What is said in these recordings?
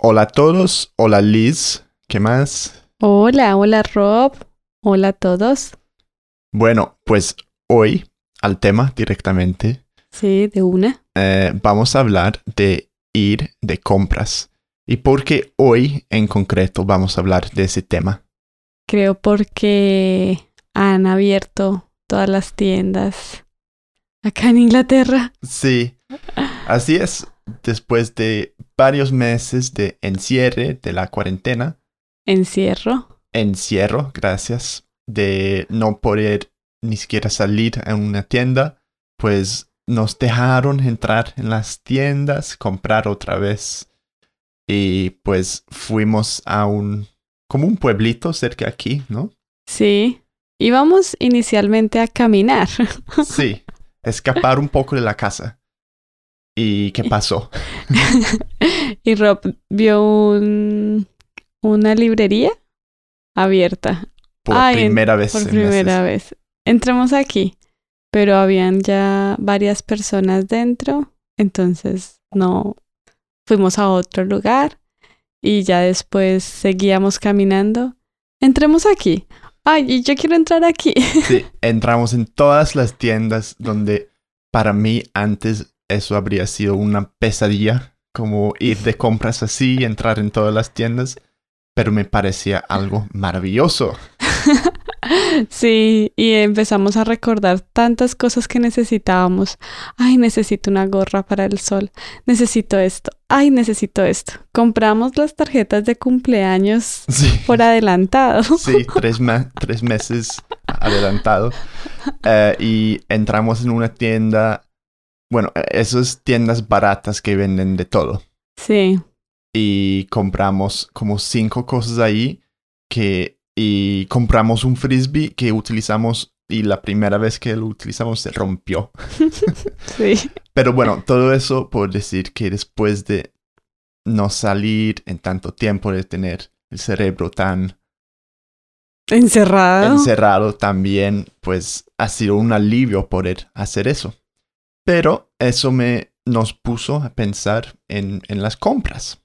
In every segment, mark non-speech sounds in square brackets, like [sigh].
Hola a todos, hola Liz, ¿qué más? Hola, hola Rob, hola a todos. Bueno, pues hoy al tema directamente Sí, de una. eh, vamos a hablar de ir de compras. ¿Y por qué hoy en concreto vamos a hablar de ese tema? Creo porque han abierto todas las tiendas acá en Inglaterra. Sí, así es. Después de varios meses de encierre, de la cuarentena, Encierro. encierro, gracias, de no poder ni siquiera salir a una tienda, pues nos dejaron entrar en las tiendas, comprar otra vez. Y pues fuimos a un, como un pueblito cerca de aquí, ¿no? Sí. Íbamos inicialmente a caminar. Sí, escapar un poco de la casa. ¿Y qué pasó? [laughs] y Rob vio un, una librería abierta. Por Ay, en- primera vez. Por en primera meses. vez. Entramos aquí, pero habían ya varias personas dentro, entonces no fuimos a otro lugar y ya después seguíamos caminando. Entremos aquí. Ay, y yo quiero entrar aquí. Sí, [laughs] entramos en todas las tiendas donde para mí antes eso habría sido una pesadilla, como ir de compras así, entrar en todas las tiendas, pero me parecía algo maravilloso. [laughs] Sí, y empezamos a recordar tantas cosas que necesitábamos. Ay, necesito una gorra para el sol. Necesito esto. Ay, necesito esto. Compramos las tarjetas de cumpleaños [laughs] Sí, por adelantado. sí tres, meses adelantado. [laughs] Eh, y entramos en una tienda, bueno, eh, esas tiendas baratas que venden de todo. Sí, y compramos como cinco cosas ahí que y compramos un frisbee que utilizamos y la primera vez que lo utilizamos se rompió. [laughs] sí. [laughs] Pero bueno, todo eso por decir que después de no salir en tanto tiempo de tener el cerebro tan Encerrado. encerrado también, pues ha sido un alivio poder hacer eso. Pero eso me nos puso a pensar en, en las compras,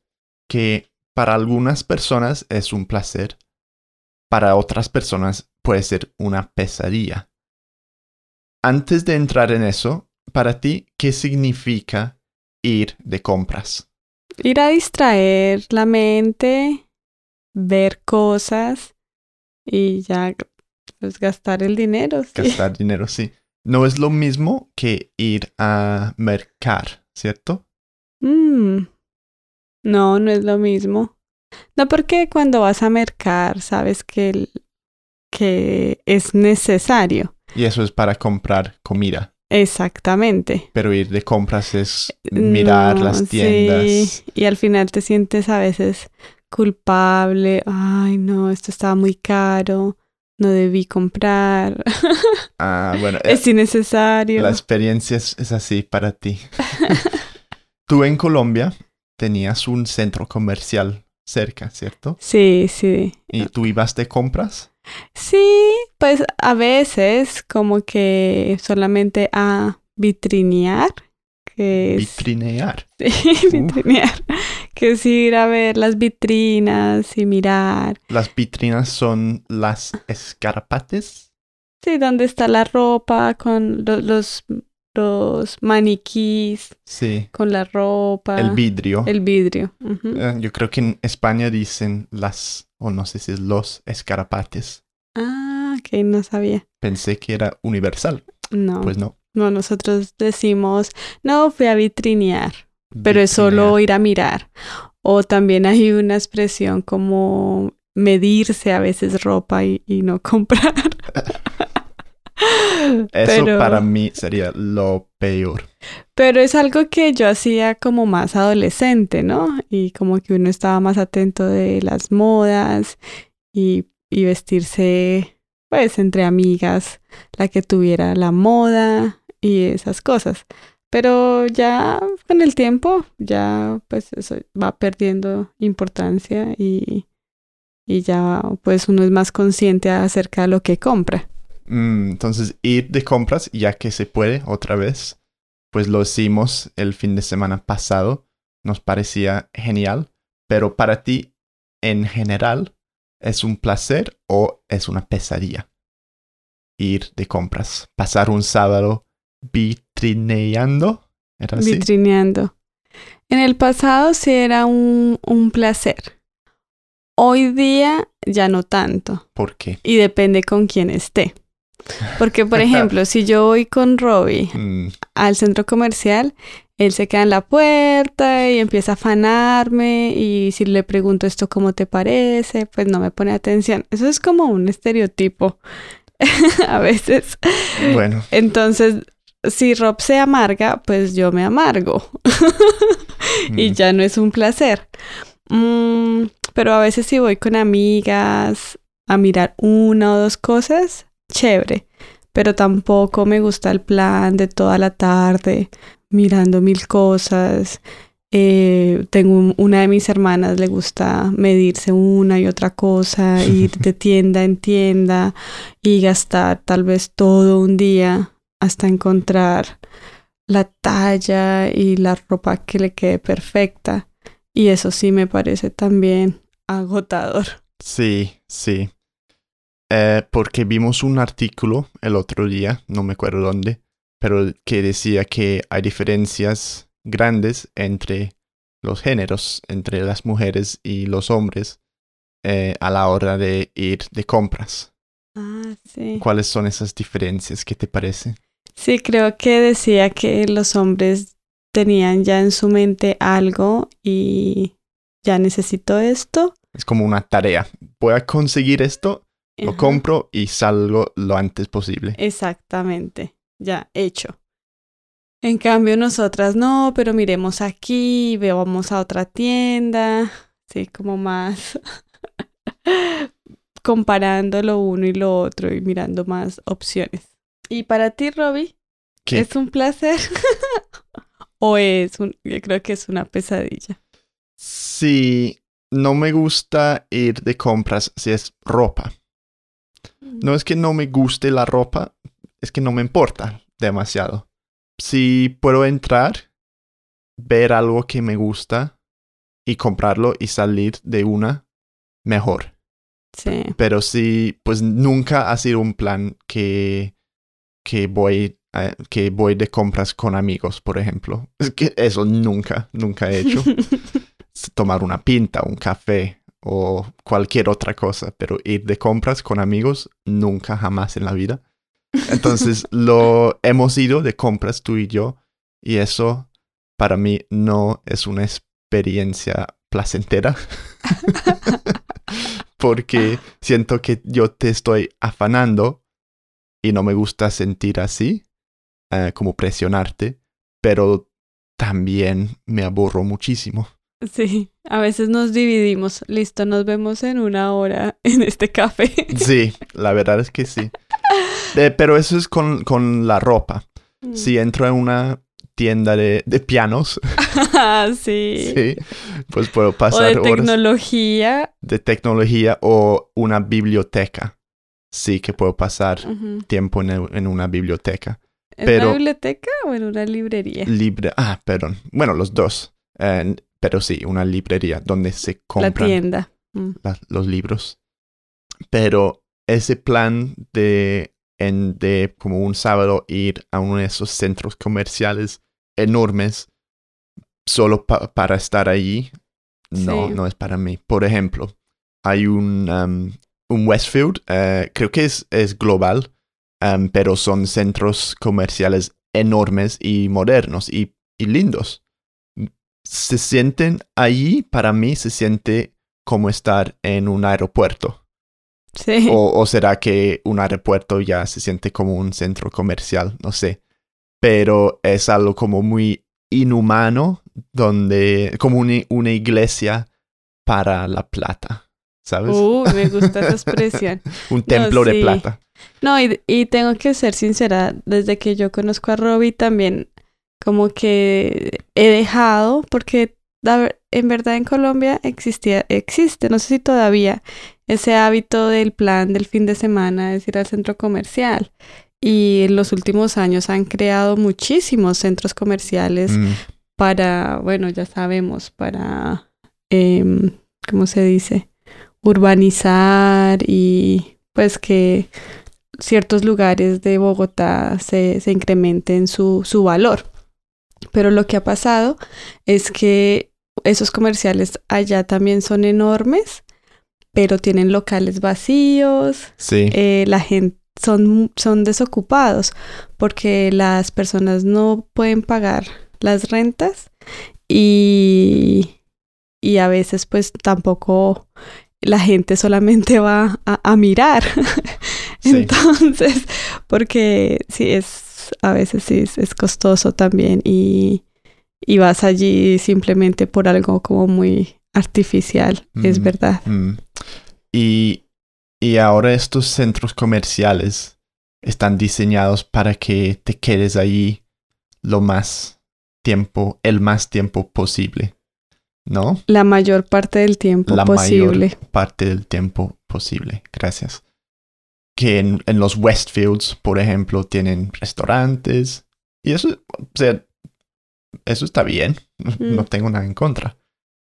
que para algunas personas es un placer, para otras personas puede ser una pesadilla. Antes de entrar en eso, para ti, ¿qué significa ir de compras? Ir a distraer la mente, ver cosas y ya pues gastar el dinero. sí. Gastar dinero, sí. No es lo mismo que ir a mercar, ¿cierto? Mm. No, no es lo mismo. No porque cuando vas a mercar sabes que, el- que es necesario. Y eso es para comprar comida. Exactamente. Pero ir de compras es mirar No, las tiendas. sí, Y al final te sientes a veces culpable. Ay, no, esto estaba muy caro. No debí comprar. [laughs] Ah, bueno, eh, es innecesario. la experiencia es, es así para ti. [laughs] Tú en Colombia tenías un centro comercial cerca, ¿cierto? Sí, sí. ¿Y tú ibas de compras? Sí, pues a veces como que solamente a vitrinear, que es... Vitrinear. [laughs] Sí, vitrinear, que es ir a ver las vitrinas y mirar. Las vitrinas son las escarapates. Sí, dónde está la ropa con lo- los, los maniquís, Sí. con la ropa. El vidrio. El vidrio. Eh, yo creo que en España dicen las, o no sé si es los escarapates. Ah, ok, no sabía. Pensé que era universal. No, Pues no. No, nosotros decimos, no, fui a vitrinear. pero es solo ir a mirar. O también hay una expresión como medirse a veces ropa y, y no comprar. [laughs] Eso pero, para mí sería lo peor. pero es algo que yo hacía como más adolescente, ¿no? Y como que uno estaba más atento de las modas y, y vestirse pues entre amigas, la que tuviera la moda y esas cosas. Pero ya con el tiempo, ya pues eso va perdiendo importancia y, y ya pues uno es más consciente acerca de lo que compra. Mm, entonces, ir de compras, ya que se puede otra vez, pues lo hicimos el fin de semana pasado. Nos parecía genial, Pero para ti, en general, ¿es un placer o es una pesadilla? Ir de compras, pasar un sábado vitrineando. ¿Era así? Vitrineando. En el pasado sí era un, un placer. Hoy día ya no tanto. ¿Por qué? Y depende con quién esté. Porque, por [laughs] ejemplo, si yo voy con Robbie Mm, al centro comercial, él se queda en la puerta y empieza a afanarme y si le pregunto esto cómo te parece, pues no me pone atención. Eso es como un estereotipo [laughs] a veces. bueno, Entonces, si Rob se amarga, pues yo me amargo [laughs] y mm, ya no es un placer. Mm, pero a veces si voy con amigas a mirar una o dos cosas, chévere. Pero tampoco me gusta el plan de toda la tarde mirando mil cosas. Eh, tengo un- una de mis hermanas le gusta medirse una y otra cosa, ir [laughs] de tienda en tienda y gastar tal vez todo un día hasta encontrar la talla y la ropa que le quede perfecta. Y eso sí me parece también agotador. sí, sí. Eh, porque vimos un artículo el otro día, no me acuerdo dónde, pero que decía que hay diferencias grandes entre los géneros, entre las mujeres y los hombres, eh, a la hora de ir de compras. Ah, sí. ¿Cuáles son esas diferencias? ¿Qué te parece? Sí, creo que decía que los hombres tenían ya en su mente algo y ya necesito esto. Es como una tarea. Voy a conseguir esto, lo compro y salgo lo antes posible. Exactamente, ya hecho. En cambio, nosotras no, pero miremos aquí, vamos a otra tienda, sí, como más [laughs] comparando lo uno y lo otro y mirando más opciones. ¿Y para ti, Robbie? ¿Qué? ¿Es un placer? [laughs] ¿O es un, yo creo que es una pesadilla? Sí, no me gusta ir de compras si es ropa. No es que no me guste la ropa, es que no me importa demasiado. Si puedo entrar, ver algo que me gusta y comprarlo y salir de una, mejor. Sí. Pero sí, pues nunca ha sido un plan que, que voy eh, que voy de compras con amigos, por ejemplo. Es que eso nunca, nunca he hecho. [laughs] Tomar una pinta, un café o cualquier otra cosa, pero ir de compras con amigos nunca jamás en la vida. Entonces [laughs] lo hemos ido de compras tú y yo y eso para mí no es una experiencia placentera [laughs] porque siento que yo te estoy afanando y no me gusta sentir así, eh, como presionarte, pero también me aburro muchísimo. [laughs] Sí, a veces nos dividimos. Listo, nos vemos en una hora [laughs] en este café. Sí, la verdad es que sí. [laughs] Eh, pero eso es con, con la ropa. Si entro en una tienda de, de pianos, Ah, sí. sí, pues puedo O pasar de horas tecnología. de tecnología o una biblioteca. Sí, que puedo pasar tiempo en, el- en una biblioteca. ¿En Pero- una biblioteca o en una librería? Libre, ah, perdón. Bueno, los dos. Eh, pero sí, una librería donde se La compran tienda. Mm. la- los libros. Pero ese plan de, en, de como un sábado ir a uno de esos centros comerciales enormes solo pa- para estar allí, no, Sí. no es para mí. Por ejemplo, hay un, um, un Westfield, eh, creo que es, es global, um, pero son centros comerciales enormes y modernos y, y lindos. Se sienten allí, para mí se siente como estar en un aeropuerto. Sí. O, o será que un aeropuerto ya se siente como un centro comercial, no sé. Pero es algo como muy inhumano, donde, como una, una iglesia para la plata, ¿sabes? Uh, me [laughs] gusta esa expresión. un templo sí. de plata. No, y, y tengo que ser sincera, desde que yo conozco a Robbie también como que he dejado, porque en verdad en Colombia existía, existe, no sé si todavía, ese hábito del plan del fin de semana es ir al centro comercial. Y en los últimos años han creado muchísimos centros comerciales Mm, para, bueno, ya sabemos, para em, ¿cómo se dice? Urbanizar y pues que ciertos lugares de Bogotá se, se incrementen su, su valor. Pero lo que ha pasado es que esos comerciales allá también son enormes, pero tienen locales vacíos. Sí. Eh, la gente son, son desocupados porque las personas no pueden pagar las rentas y, y a veces pues tampoco la gente solamente va a, a mirar. [laughs] Sí. Entonces, porque sí es, a veces sí es, es costoso también y, y vas allí simplemente por algo como muy artificial, es verdad. Mm. Y, y ahora estos centros comerciales están diseñados para que te quedes ahí lo más tiempo, el más tiempo posible, ¿no? La mayor parte del tiempo La posible. mayor parte del tiempo posible. Gracias. Que en, en los Westfields, por ejemplo, tienen restaurantes. Y eso, o sea, eso está bien. [laughs] No, Mm. no tengo nada en contra.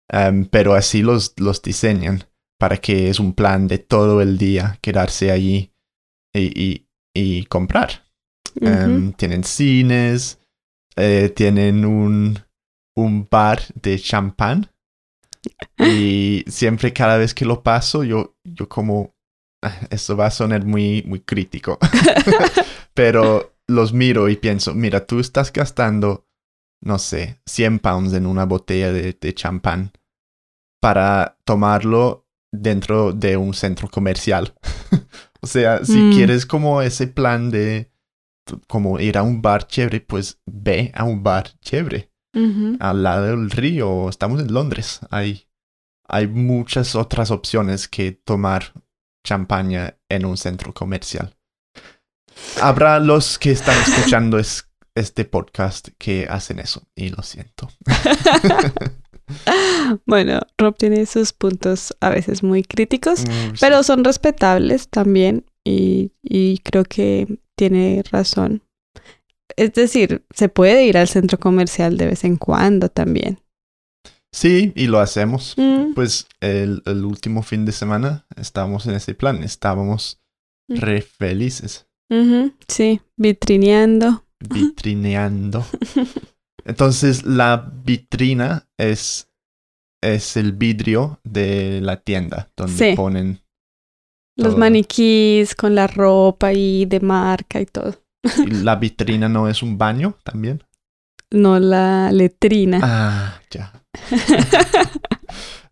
Em, pero así los, los diseñan para que es un plan de todo el día quedarse allí y, y, y comprar. Em, tienen cines, eh, tienen un, un bar de champán. Y siempre cada vez que lo paso, yo, yo como, ah, esto va a sonar muy, muy crítico, [laughs] pero los miro y pienso, mira, tú estás gastando, no sé, 100 pounds en una botella de, de champán para tomarlo dentro de un centro comercial. [laughs] o sea, si Mm. quieres como ese plan de como ir a un bar chévere, pues ve a un bar chévere Al lado del río. Estamos en Londres. Hay, hay muchas otras opciones que tomar champaña en un centro comercial. Habrá los que están escuchando es- este podcast que hacen eso y lo siento. [laughs] Bueno, Rob tiene sus puntos a veces muy críticos, Mm, sí. pero son respetables también y, y creo que tiene razón. Es decir, se puede ir al centro comercial de vez en cuando también. Sí, y lo hacemos. Mm, Pues el, el último fin de semana estábamos en ese plan. Estábamos Mm. re felices, sí, vitrineando. vitrineando. [laughs] Entonces la vitrina es, es el vidrio de la tienda donde Sí. ponen Los maniquís con la ropa y de marca y todo. La vitrina no es un baño también. No la letrina. Ah, ya. [laughs]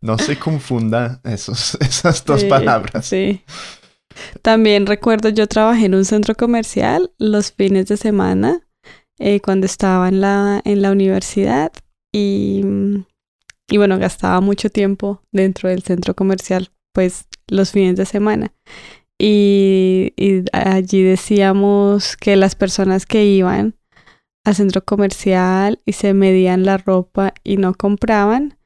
No se confunda esos, esas dos Sí, palabras. Sí. También recuerdo, yo trabajé en un centro comercial los fines de semana eh, cuando estaba en la, en la universidad y, y bueno, gastaba mucho tiempo dentro del centro comercial, pues los fines de semana. Y, y allí decíamos que las personas que iban al centro comercial y se medían la ropa y no compraban,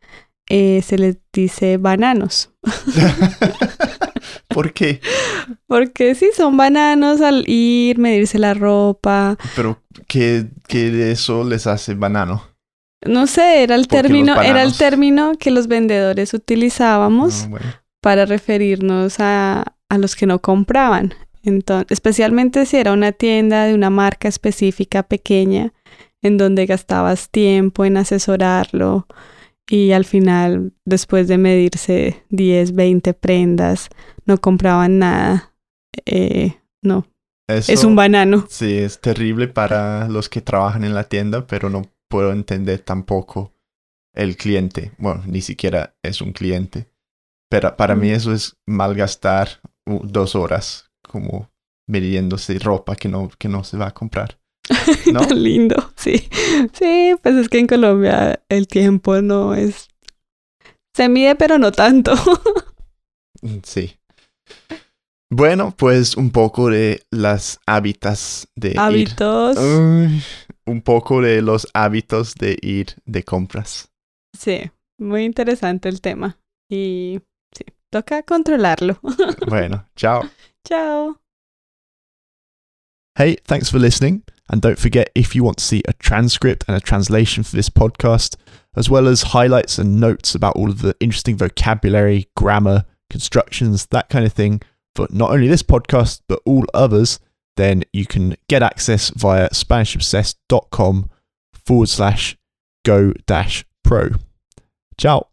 eh, se les dice bananos. [laughs] ¿Por qué? Porque sí, son bananos al ir, medirse la ropa. Pero ¿qué, qué de eso les hace banano? No sé, era el Porque término, era el término que los vendedores utilizábamos Ah, bueno. para referirnos a, a los que no compraban. Entonces, especialmente si era una tienda de una marca específica pequeña, en donde gastabas tiempo en asesorarlo y al final, después de medirse 10, 20 prendas, no compraban nada. Eh, no, es un banano. Sí, es terrible para los que trabajan en la tienda, pero no puedo entender tampoco el cliente. Bueno, ni siquiera es un cliente. Pero para mí Mm. eso es malgastar dos horas como midiéndose ropa que no, que no se va a comprar. [laughs] ¿No? Tan lindo, sí. Sí, pues es que en Colombia el tiempo no es... Se mide, pero no tanto. [laughs] Sí. Bueno, pues un poco de las hábitos de ir. Hábitos. Uy, un poco de los hábitos de ir de compras. Sí, muy interesante el tema. Y sí, toca controlarlo. [laughs] Bueno. Chao. Hey, thanks for listening. And don't forget, if you want to see a transcript and a translation for this podcast, as well as highlights and notes about all of the interesting vocabulary, grammar, constructions, that kind of thing, for not only this podcast, but all others, then you can get access via SpanishObsessed.com forward slash go dash pro. Ciao.